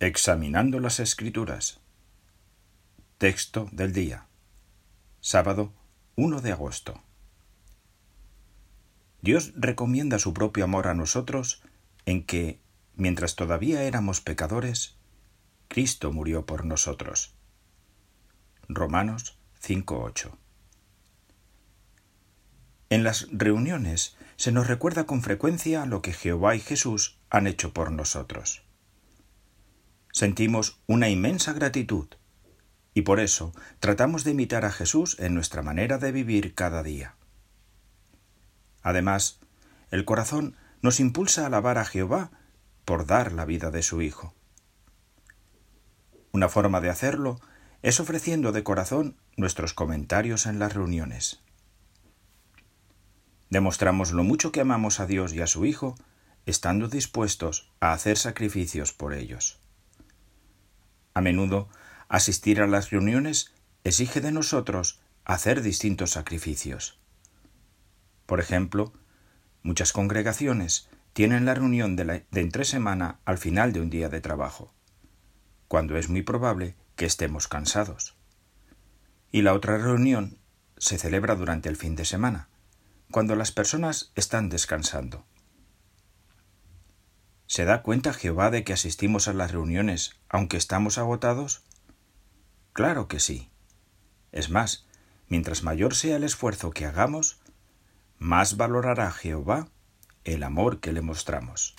Examinando las Escrituras. Texto del día. Sábado 1 de agosto. Dios recomienda su propio amor a nosotros en que, mientras todavía éramos pecadores, Cristo murió por nosotros. Romanos 5.8. En las reuniones se nos recuerda con frecuencia lo que Jehová y Jesús han hecho por nosotros sentimos una inmensa gratitud y por eso tratamos de imitar a Jesús en nuestra manera de vivir cada día. Además, el corazón nos impulsa a alabar a Jehová por dar la vida de su Hijo. Una forma de hacerlo es ofreciendo de corazón nuestros comentarios en las reuniones. Demostramos lo mucho que amamos a Dios y a su Hijo, estando dispuestos a hacer sacrificios por ellos. A menudo, asistir a las reuniones exige de nosotros hacer distintos sacrificios. Por ejemplo, muchas congregaciones tienen la reunión de, entre semana al final de un día de trabajo, cuando es muy probable que estemos cansados. Y la otra reunión se celebra durante el fin de semana, cuando las personas están descansando. ¿Se da cuenta Jehová de que asistimos a las reuniones aunque estamos agotados? Claro que sí. Es más, mientras mayor sea el esfuerzo que hagamos, más valorará Jehová el amor que le mostramos.